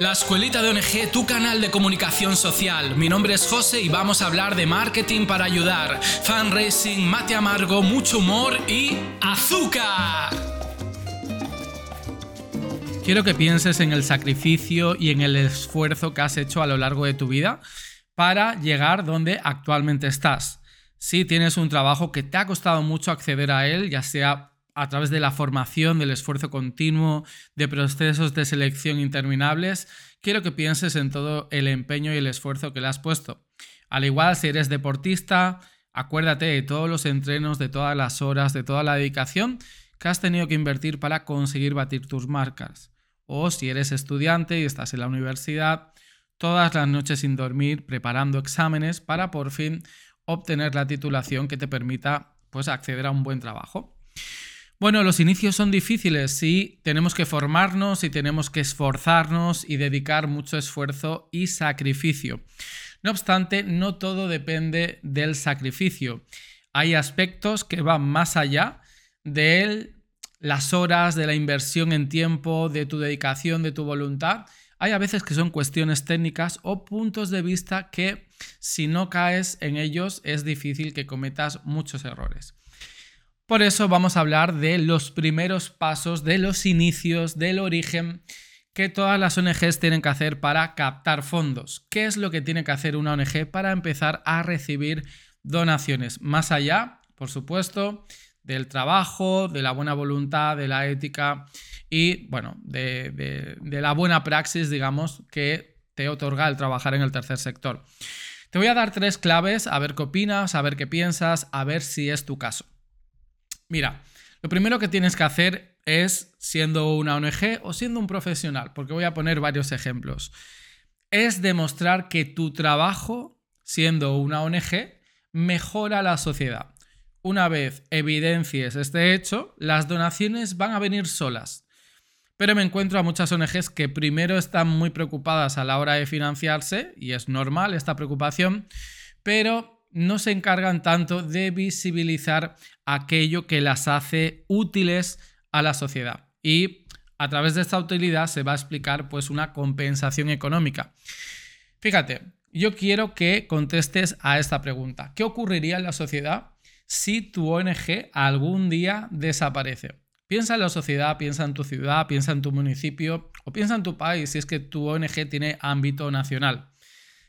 La Escuelita de ONG, tu canal de comunicación social. Mi nombre es José y vamos a hablar de marketing para ayudar, fundraising, mate amargo, mucho humor y azúcar. Quiero que pienses en el sacrificio y en el esfuerzo que has hecho a lo largo de tu vida para llegar donde actualmente estás. Si tienes un trabajo que te ha costado mucho acceder a él, ya sea a través de la formación, del esfuerzo continuo, de procesos de selección interminables, quiero que pienses en todo el empeño y el esfuerzo que le has puesto. Al igual, si eres deportista, acuérdate de todos los entrenos, de todas las horas, de toda la dedicación que has tenido que invertir para conseguir batir tus marcas. O si eres estudiante y estás en la universidad, todas las noches sin dormir, preparando exámenes para por fin obtener la titulación que te permita pues, acceder a un buen trabajo. Bueno, los inicios son difíciles, sí, tenemos que formarnos y tenemos que esforzarnos y dedicar mucho esfuerzo y sacrificio. No obstante, no todo depende del sacrificio. Hay aspectos que van más allá de las horas, de la inversión en tiempo, de tu dedicación, de tu voluntad. Hay a veces que son cuestiones técnicas o puntos de vista que si no caes en ellos es difícil que cometas muchos errores. Por eso vamos a hablar de los primeros pasos, de los inicios, del origen que todas las ONGs tienen que hacer para captar fondos. ¿Qué es lo que tiene que hacer una ONG para empezar a recibir donaciones? Más allá, por supuesto, del trabajo, de la buena voluntad, de la ética y, bueno, de, la buena praxis, digamos, que te otorga el trabajar en el tercer sector. Te voy a dar tres claves, a ver qué opinas, a ver qué piensas, a ver si es tu caso. Mira, lo primero que tienes que hacer es, siendo una ONG o siendo un profesional, porque voy a poner varios ejemplos, es demostrar que tu trabajo, siendo una ONG, mejora la sociedad. Una vez evidencies este hecho, las donaciones van a venir solas. Pero me encuentro a muchas ONGs que primero están muy preocupadas a la hora de financiarse, y es normal esta preocupación, pero no se encargan tanto de visibilizar aquello que las hace útiles a la sociedad. Y a través de esta utilidad se va a explicar pues una compensación económica. Fíjate, yo quiero que contestes a esta pregunta. ¿Qué ocurriría en la sociedad si tu ONG algún día desaparece? Piensa en la sociedad, piensa en tu ciudad, piensa en tu municipio o piensa en tu país si es que tu ONG tiene ámbito nacional.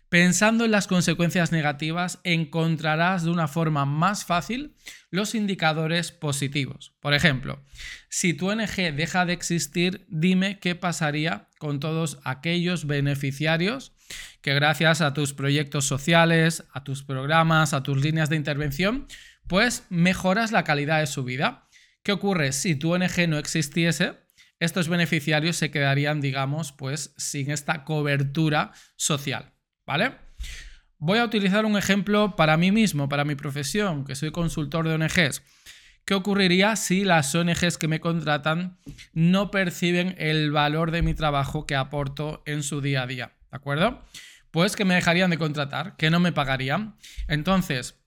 Pensando en las consecuencias negativas, encontrarás de una forma más fácil los indicadores positivos. Por ejemplo, si tu ONG deja de existir, dime qué pasaría con todos aquellos beneficiarios que gracias a tus proyectos sociales, a tus programas, a tus líneas de intervención, pues mejoras la calidad de su vida. ¿Qué ocurre si tu ONG no existiese? Estos beneficiarios se quedarían, digamos, pues sin esta cobertura social. ¿Vale? Voy a utilizar un ejemplo para mí mismo, para mi profesión, que soy consultor de ONGs. ¿Qué ocurriría si las ONGs que me contratan no perciben el valor de mi trabajo que aporto en su día a día? ¿De acuerdo? Pues que me dejarían de contratar, que no me pagarían. Entonces,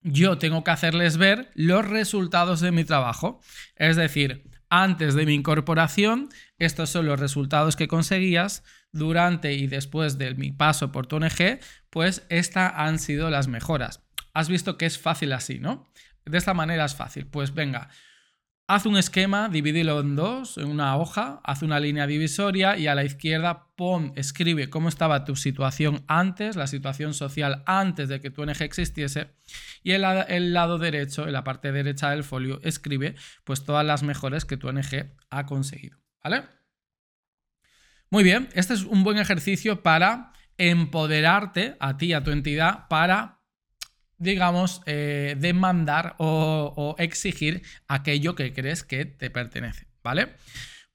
yo tengo que hacerles ver los resultados de mi trabajo. Es decir, antes de mi incorporación, estos son los resultados que conseguías, durante y después de mi paso por tu ONG, pues estas han sido las mejoras. Has visto que es fácil así, ¿no? De esta manera es fácil. Pues venga, haz un esquema, divídelo en dos, en una hoja, haz una línea divisoria y a la izquierda pon, escribe cómo estaba tu situación antes, la situación social antes de que tu ONG existiese. Y en el lado derecho, en la parte derecha del folio, escribe pues todas las mejores que tu ONG ha conseguido. ¿Vale? Muy bien, este es un buen ejercicio para empoderarte a ti, a tu entidad, para, digamos, eh, demandar o, exigir aquello que crees que te pertenece, ¿vale?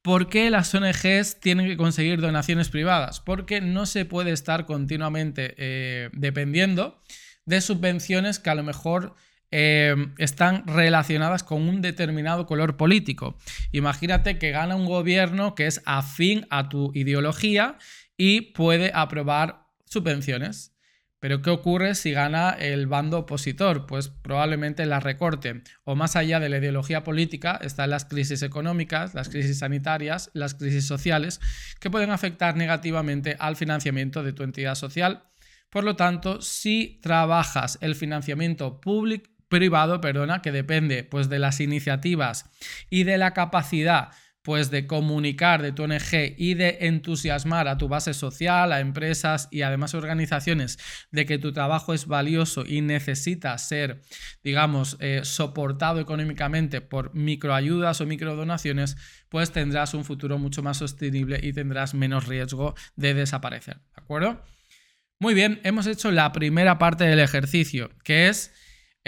¿Por qué las ONGs tienen que conseguir donaciones privadas? Porque no se puede estar continuamente eh, dependiendo de subvenciones que a lo mejor eh, están relacionadas con un determinado color político. Imagínate que gana un gobierno que es afín a tu ideología y puede aprobar subvenciones. Pero ¿qué ocurre si gana el bando opositor? Pues probablemente la recorte. O más allá de la ideología política están las crisis económicas, las crisis sanitarias, las crisis sociales, que pueden afectar negativamente al financiamiento de tu entidad social. Por lo tanto, si trabajas el financiamiento público privado, perdona, que depende pues de las iniciativas y de la capacidad pues de comunicar de tu ONG y de entusiasmar a tu base social, a empresas y además organizaciones de que tu trabajo es valioso y necesita ser, digamos, eh, soportado económicamente por microayudas o microdonaciones, pues tendrás un futuro mucho más sostenible y tendrás menos riesgo de desaparecer. ¿De acuerdo? Muy bien, hemos hecho la primera parte del ejercicio, que es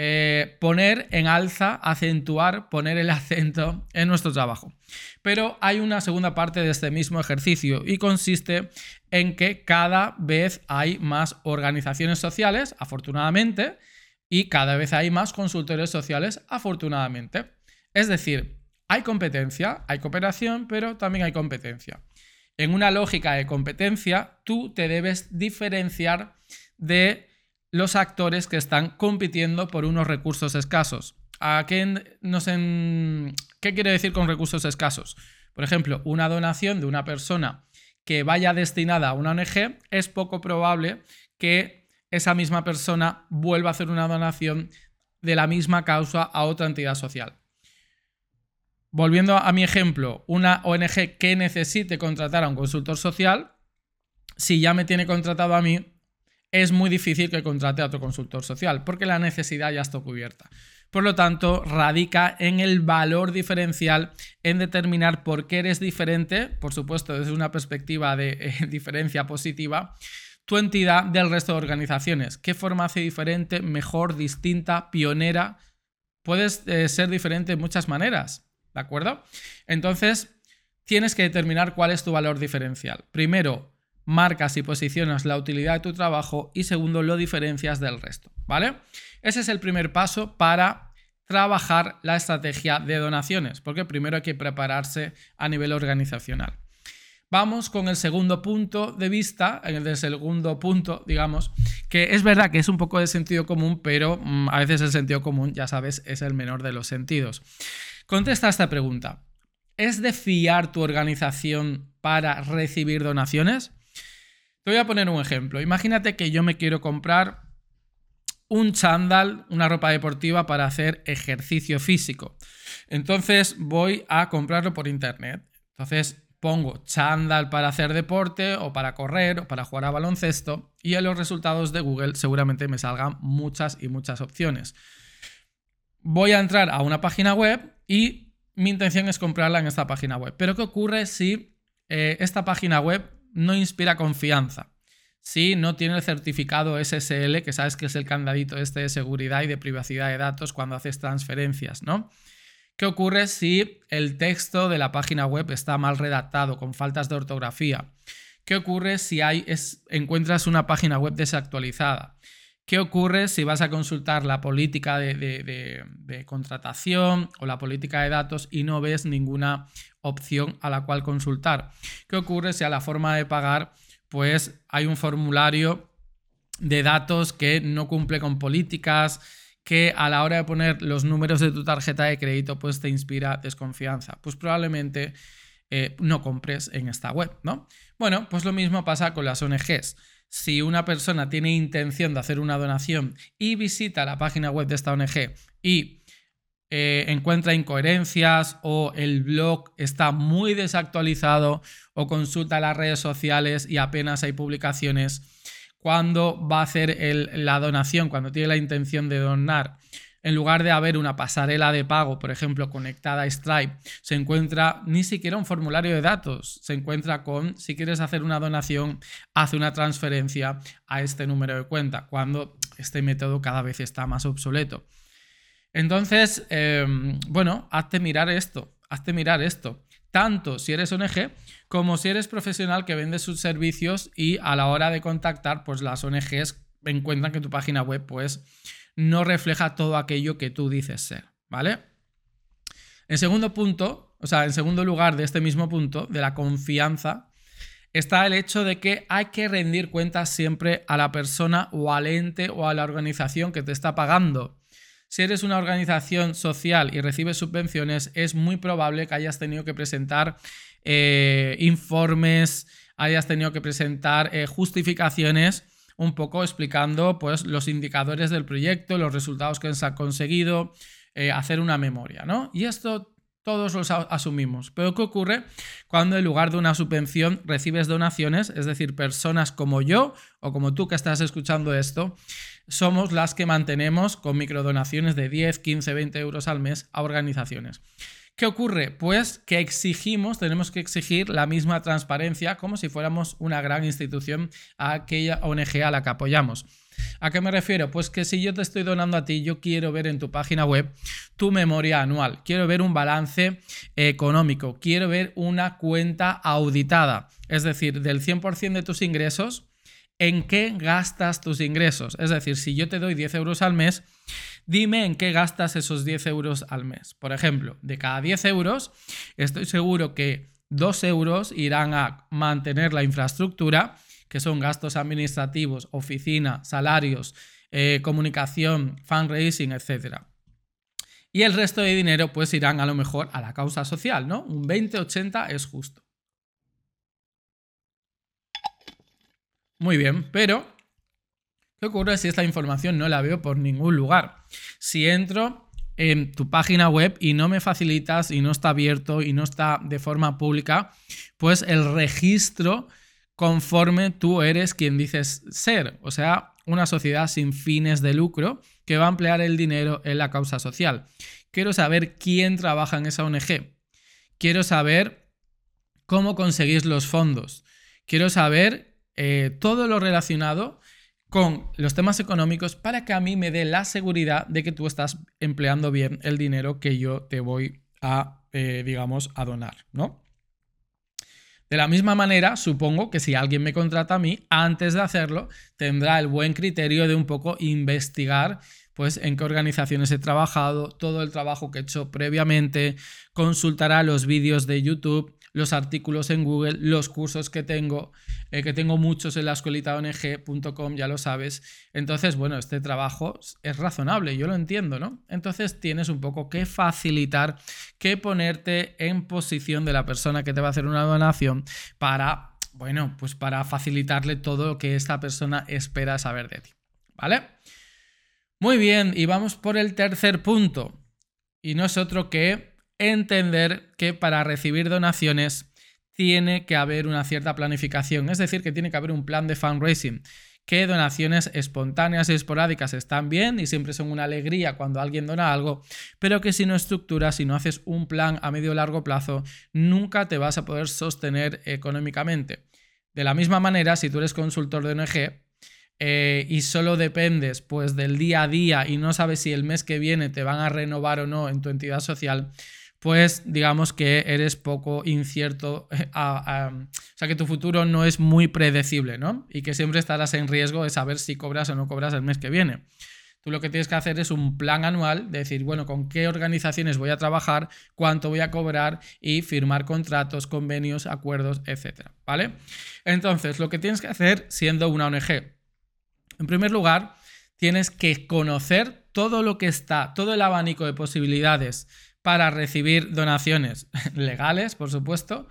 eh, poner en alza, acentuar, poner el acento en nuestro trabajo. Pero hay una segunda parte de este mismo ejercicio y consiste en que cada vez hay más organizaciones sociales, afortunadamente, y cada vez hay más consultores sociales, afortunadamente. Es decir, hay competencia, hay cooperación, pero también hay competencia. En una lógica de competencia, tú te debes diferenciar de los actores que están compitiendo por unos recursos escasos. ¿A qué, nos ¿Qué quiere decir con recursos escasos? Por ejemplo, una donación de una persona que vaya destinada a una ONG, es poco probable que esa misma persona vuelva a hacer una donación de la misma causa a otra entidad social. Volviendo a mi ejemplo, una ONG que necesite contratar a un consultor social, si ya me tiene contratado a mí, es muy difícil que contrate a otro consultor social, porque la necesidad ya está cubierta. Por lo tanto, radica en el valor diferencial, en determinar por qué eres diferente, por supuesto desde una perspectiva de eh, diferencia positiva, tu entidad del resto de organizaciones. ¿Qué forma hace diferente, mejor, distinta, pionera? Puedes eh, ser diferente en muchas maneras, ¿de acuerdo? Entonces, tienes que determinar cuál es tu valor diferencial. Primero, marcas y posicionas la utilidad de tu trabajo y segundo, lo diferencias del resto, ¿vale? Ese es el primer paso para trabajar la estrategia de donaciones, porque primero hay que prepararse a nivel organizacional. Vamos con el segundo punto de vista, el segundo punto, digamos, que es verdad que es un poco de sentido común, pero mm, a veces el sentido común, ya sabes, es el menor de los sentidos. Contesta esta pregunta. ¿Es de fiar tu organización para recibir donaciones? Te voy a poner un ejemplo. Imagínate que yo me quiero comprar un chándal, una ropa deportiva para hacer ejercicio físico. Entonces voy a comprarlo por internet. Entonces pongo chándal para hacer deporte o para correr o para jugar a baloncesto y en los resultados de Google seguramente me salgan muchas y muchas opciones. Voy a entrar a una página web y mi intención es comprarla en esta página web. Pero ¿qué ocurre si eh, esta página web no inspira confianza. Si no tiene el certificado SSL, que sabes que es el candadito este de seguridad y de privacidad de datos cuando haces transferencias, ¿no? ¿Qué ocurre si el texto de la página web está mal redactado, con faltas de ortografía? ¿Qué ocurre si hay, encuentras una página web desactualizada? ¿Qué ocurre si vas a consultar la política de, contratación o la política de datos y no ves ninguna opción a la cual consultar? ¿Qué ocurre si a la forma de pagar pues hay un formulario de datos que no cumple con políticas, que a la hora de poner los números de tu tarjeta de crédito pues te inspira desconfianza? Pues probablemente eh, no compres en esta web, ¿no? Bueno, pues lo mismo pasa con las ONGs si una persona tiene intención de hacer una donación y visita la página web de esta ONG y eh, encuentra incoherencias o el blog está muy desactualizado o consulta las redes sociales y apenas hay publicaciones, cuando va a hacer la donación, cuando tiene la intención de donar, en lugar de haber una pasarela de pago, por ejemplo, conectada a Stripe, se encuentra ni siquiera un formulario de datos, se encuentra con, si quieres hacer una donación, hace una transferencia a este número de cuenta, cuando este método cada vez está más obsoleto. Entonces, em, bueno, hazte mirar esto, hazte mirar esto. Tanto si eres ONG como si eres profesional que vende sus servicios y a la hora de contactar, pues las ONGs encuentran que tu página web, pues, no refleja todo aquello que tú dices ser, ¿vale? En segundo punto, o sea, en segundo lugar de este mismo punto, de la confianza, está el hecho de que hay que rendir cuentas siempre a la persona o al ente o a la organización que te está pagando. Si eres una organización social y recibes subvenciones, es muy probable que hayas tenido que presentar eh, informes, hayas tenido que presentar eh, justificaciones un poco explicando pues, los indicadores del proyecto, los resultados que se han conseguido, eh, hacer una memoria, ¿no? Y esto todos los asumimos. Pero ¿qué ocurre cuando en lugar de una subvención recibes donaciones? Es decir, personas como yo o como tú que estás escuchando esto, somos las que mantenemos con microdonaciones de 10, 15, 20 euros al mes a organizaciones. ¿Qué ocurre? Pues que exigimos, tenemos que exigir la misma transparencia como si fuéramos una gran institución a aquella ONG a la que apoyamos. ¿A qué me refiero? Pues que si yo te estoy donando a ti, yo quiero ver en tu página web tu memoria anual, quiero ver un balance económico, quiero ver una cuenta auditada, es decir, del 100% de tus ingresos, en qué gastas tus ingresos. Es decir, si yo te doy 10 euros al mes, dime en qué gastas esos 10 euros al mes. Por ejemplo, de cada 10 euros, estoy seguro que 2 euros irán a mantener la infraestructura, que son gastos administrativos, oficina, salarios, eh, comunicación, fundraising, etc. Y el resto de dinero pues irán a lo mejor a la causa social, ¿no? Un 20-80 es justo. Muy bien, pero ¿qué ocurre si esta información no la veo por ningún lugar? Si entro en tu página web y no me facilitas y no está abierto y no está de forma pública, pues el registro conforme tú eres quien dices ser, o sea, una sociedad sin fines de lucro que va a emplear el dinero en la causa social. Quiero saber quién trabaja en esa ONG. Quiero saber cómo conseguís los fondos. Quiero saber eh, todo lo relacionado con los temas económicos para que a mí me dé la seguridad de que tú estás empleando bien el dinero que yo te voy a, eh, digamos, a donar, ¿no? De la misma manera, supongo que si alguien me contrata a mí, antes de hacerlo, tendrá el buen criterio de un poco investigar pues en qué organizaciones he trabajado, todo el trabajo que he hecho previamente, consultará los vídeos de YouTube, los artículos en Google, los cursos que tengo, eh, que tengo muchos en la escuelita ONG.com, ya lo sabes. Entonces, bueno, este trabajo es razonable, yo lo entiendo, ¿no? Entonces tienes un poco que facilitar, que ponerte en posición de la persona que te va a hacer una donación para bueno, pues para facilitarle todo lo que esta persona espera saber de ti. ¿Vale? Muy bien, y vamos por el tercer punto. Y no es otro que entender que para recibir donaciones tiene que haber una cierta planificación, es decir, que tiene que haber un plan de fundraising, que donaciones espontáneas y esporádicas están bien y siempre son una alegría cuando alguien dona algo, pero que si no estructuras, si no haces un plan a medio o largo plazo, nunca te vas a poder sostener económicamente. De la misma manera, si tú eres consultor de ONG, eh, y solo dependes pues del día a día y no sabes si el mes que viene te van a renovar o no en tu entidad social, pues digamos que eres poco incierto, eh, o sea que tu futuro no es muy predecible, ¿no? Y que siempre estarás en riesgo de saber si cobras o no cobras el mes que viene. Tú lo que tienes que hacer es un plan anual, de decir, bueno, con qué organizaciones voy a trabajar, cuánto voy a cobrar y firmar contratos, convenios, acuerdos, etcétera, ¿vale? Entonces, lo que tienes que hacer siendo una ONG, en primer lugar, tienes que conocer todo lo que está, todo el abanico de posibilidades para recibir donaciones legales, por supuesto,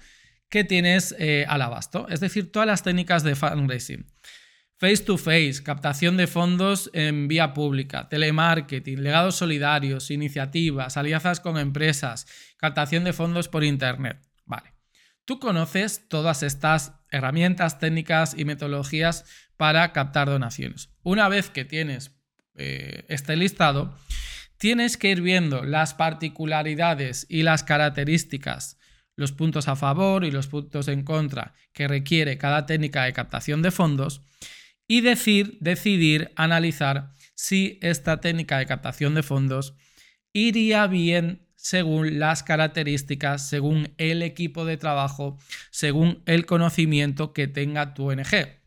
que tienes eh, al abasto. Es decir, todas las técnicas de fundraising. Face to face, captación de fondos en vía pública, telemarketing, legados solidarios, iniciativas, alianzas con empresas, captación de fondos por Internet. Vale. Tú conoces todas estas herramientas, técnicas y metodologías para captar donaciones. Una vez que tienes eh, este listado, tienes que ir viendo las particularidades y las características, los puntos a favor y los puntos en contra que requiere cada técnica de captación de fondos y decidir, analizar si esta técnica de captación de fondos iría bien según las características, según el equipo de trabajo, según el conocimiento que tenga tu ONG.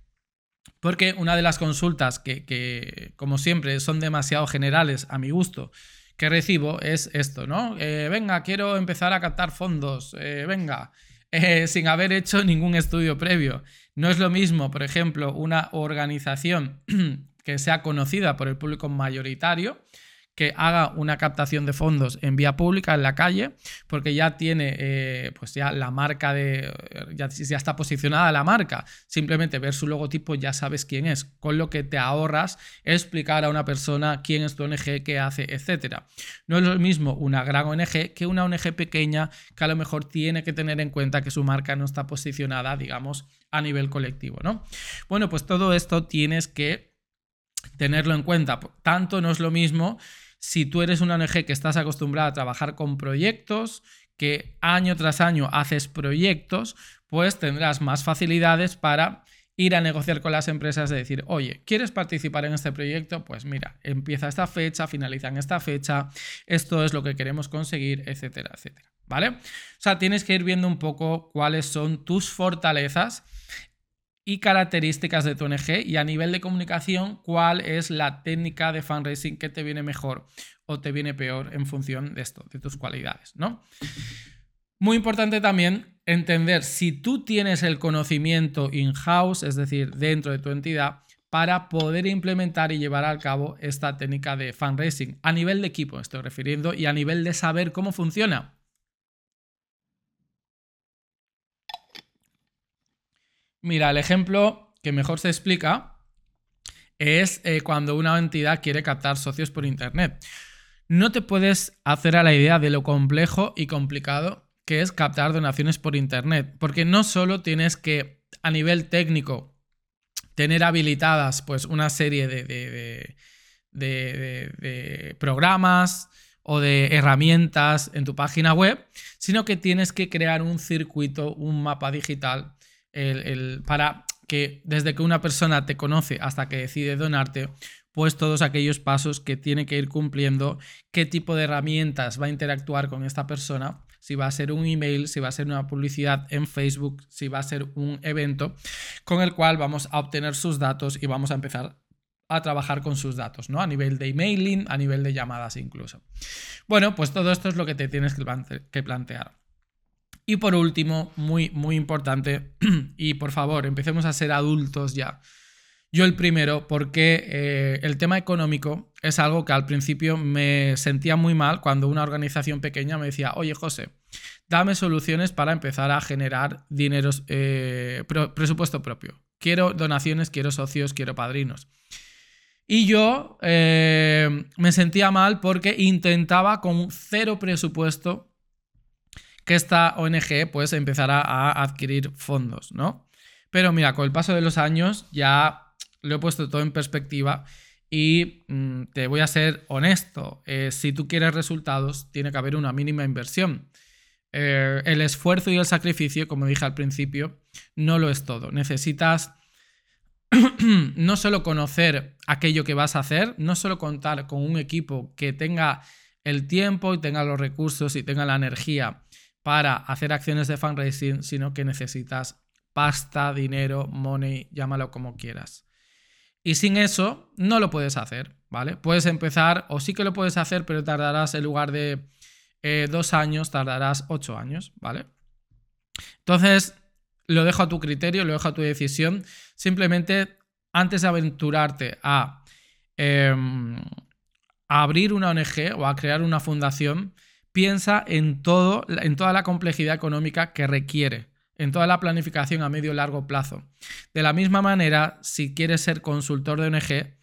Porque una de las consultas que, como siempre, son demasiado generales a mi gusto, que recibo es esto, ¿no? Eh, venga, quiero empezar a captar fondos, eh, venga, eh, sin haber hecho ningún estudio previo. No es lo mismo, por ejemplo, una organización que sea conocida por el público mayoritario, que haga una captación de fondos en vía pública en la calle, porque ya tiene, eh, pues ya la marca de, ya, ya, está posicionada la marca, simplemente ver su logotipo ya sabes quién es, con lo que te ahorras explicar a una persona quién es tu ONG, qué hace, etc. No es lo mismo una gran ONG que una ONG pequeña que a lo mejor tiene que tener en cuenta que su marca no está posicionada, digamos, a nivel colectivo, ¿no? Bueno, pues todo esto tienes que tenerlo en cuenta. Tanto no es lo mismo si tú eres una ONG que estás acostumbrada a trabajar con proyectos, que año tras año haces proyectos, pues tendrás más facilidades para ir a negociar con las empresas de decir, oye, ¿quieres participar en este proyecto? Pues mira, empieza esta fecha, finaliza en esta fecha, esto es lo que queremos conseguir, etcétera, etcétera. ¿Vale? O sea, tienes que ir viendo un poco cuáles son tus fortalezas y características de tu ONG y a nivel de comunicación, cuál es la técnica de fundraising que te viene mejor o te viene peor en función de esto, de tus cualidades, ¿no? Muy importante también entender si tú tienes el conocimiento in-house, es decir, dentro de tu entidad, para poder implementar y llevar a cabo esta técnica de fundraising a nivel de equipo, estoy refiriendo, y a nivel de saber cómo funciona. Mira, el ejemplo que mejor se explica es eh, cuando una entidad quiere captar socios por Internet. No te puedes hacer a la idea de lo complejo y complicado que es captar donaciones por Internet, porque no solo tienes que, a nivel técnico, tener habilitadas pues, una serie de, de programas o de herramientas en tu página web, sino que tienes que crear un circuito, un mapa digital para que desde que una persona te conoce hasta que decide donarte, pues todos aquellos pasos que tiene que ir cumpliendo, qué tipo de herramientas va a interactuar con esta persona, si va a ser un email, si va a ser una publicidad en Facebook, si va a ser un evento con el cual vamos a obtener sus datos y vamos a empezar a trabajar con sus datos, ¿no? A nivel de emailing, a nivel de llamadas incluso. Bueno, pues todo esto es lo que te tienes que plantear. Y por último, muy, muy importante, y por favor, empecemos a ser adultos ya. Yo el primero, porque eh, el tema económico es algo que al principio me sentía muy mal cuando una organización pequeña me decía, oye José, dame soluciones para empezar a generar dinero, eh, presupuesto propio. Quiero donaciones, quiero socios, quiero padrinos. Y yo eh, me sentía mal porque intentaba con cero presupuesto que esta ONG pues empezará a adquirir fondos, ¿no? Pero mira, con el paso de los años ya lo he puesto todo en perspectiva y mm, te voy a ser honesto, eh, si tú quieres resultados tiene que haber una mínima inversión. Eh, el esfuerzo y el sacrificio, como dije al principio, no lo es todo. Necesitas no solo conocer aquello que vas a hacer, no solo contar con un equipo que tenga el tiempo y tenga los recursos y tenga la energía para hacer acciones de fundraising, sino que necesitas pasta, dinero, money, llámalo como quieras. Y sin eso no lo puedes hacer, ¿vale? Puedes empezar, o sí que lo puedes hacer, pero tardarás en lugar de eh, dos años, tardarás ocho años, ¿vale? Entonces, lo dejo a tu criterio, lo dejo a tu decisión. Simplemente, antes de aventurarte a, em, a abrir una ONG o a crear una fundación, piensa en, todo, en toda la complejidad económica que requiere, en toda la planificación a medio y largo plazo. De la misma manera, si quieres ser consultor de ONG,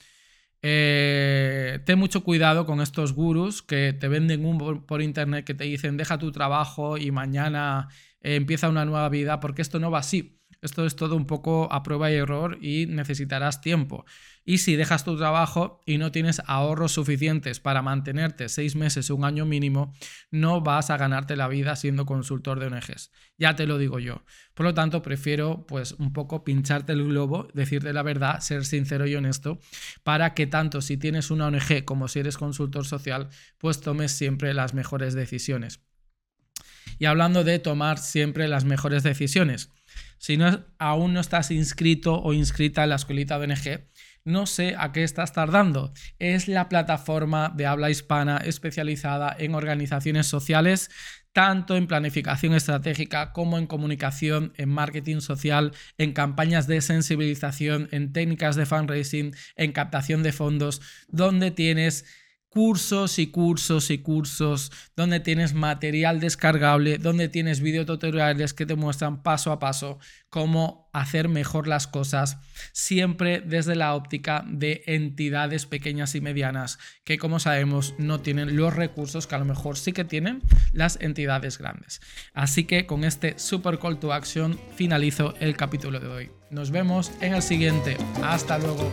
eh, ten mucho cuidado con estos gurús que te venden un por internet que te dicen deja tu trabajo y mañana eh, empieza una nueva vida, porque esto no va así. Esto es todo un poco a prueba y error y necesitarás tiempo. Y si dejas tu trabajo y no tienes ahorros suficientes para mantenerte seis meses un año mínimo, no vas a ganarte la vida siendo consultor de ONGs. Ya te lo digo yo. Por lo tanto, prefiero pues un poco pincharte el globo, decirte la verdad, ser sincero y honesto, para que tanto si tienes una ONG como si eres consultor social, pues tomes siempre las mejores decisiones. Y hablando de tomar siempre las mejores decisiones, si no, aún no estás inscrito o inscrita en la escuelita ONG, no sé a qué estás tardando. Es la plataforma de habla hispana especializada en organizaciones sociales tanto en planificación estratégica como en comunicación, en marketing social, en campañas de sensibilización, en técnicas de fundraising, en captación de fondos, donde tienes cursos y cursos y cursos, donde tienes material descargable, donde tienes videotutoriales que te muestran paso a paso cómo hacer mejor las cosas, siempre desde la óptica de entidades pequeñas y medianas, que como sabemos no tienen los recursos que a lo mejor sí que tienen las entidades grandes. Así que con este super call to action finalizo el capítulo de hoy. Nos vemos en el siguiente. Hasta luego.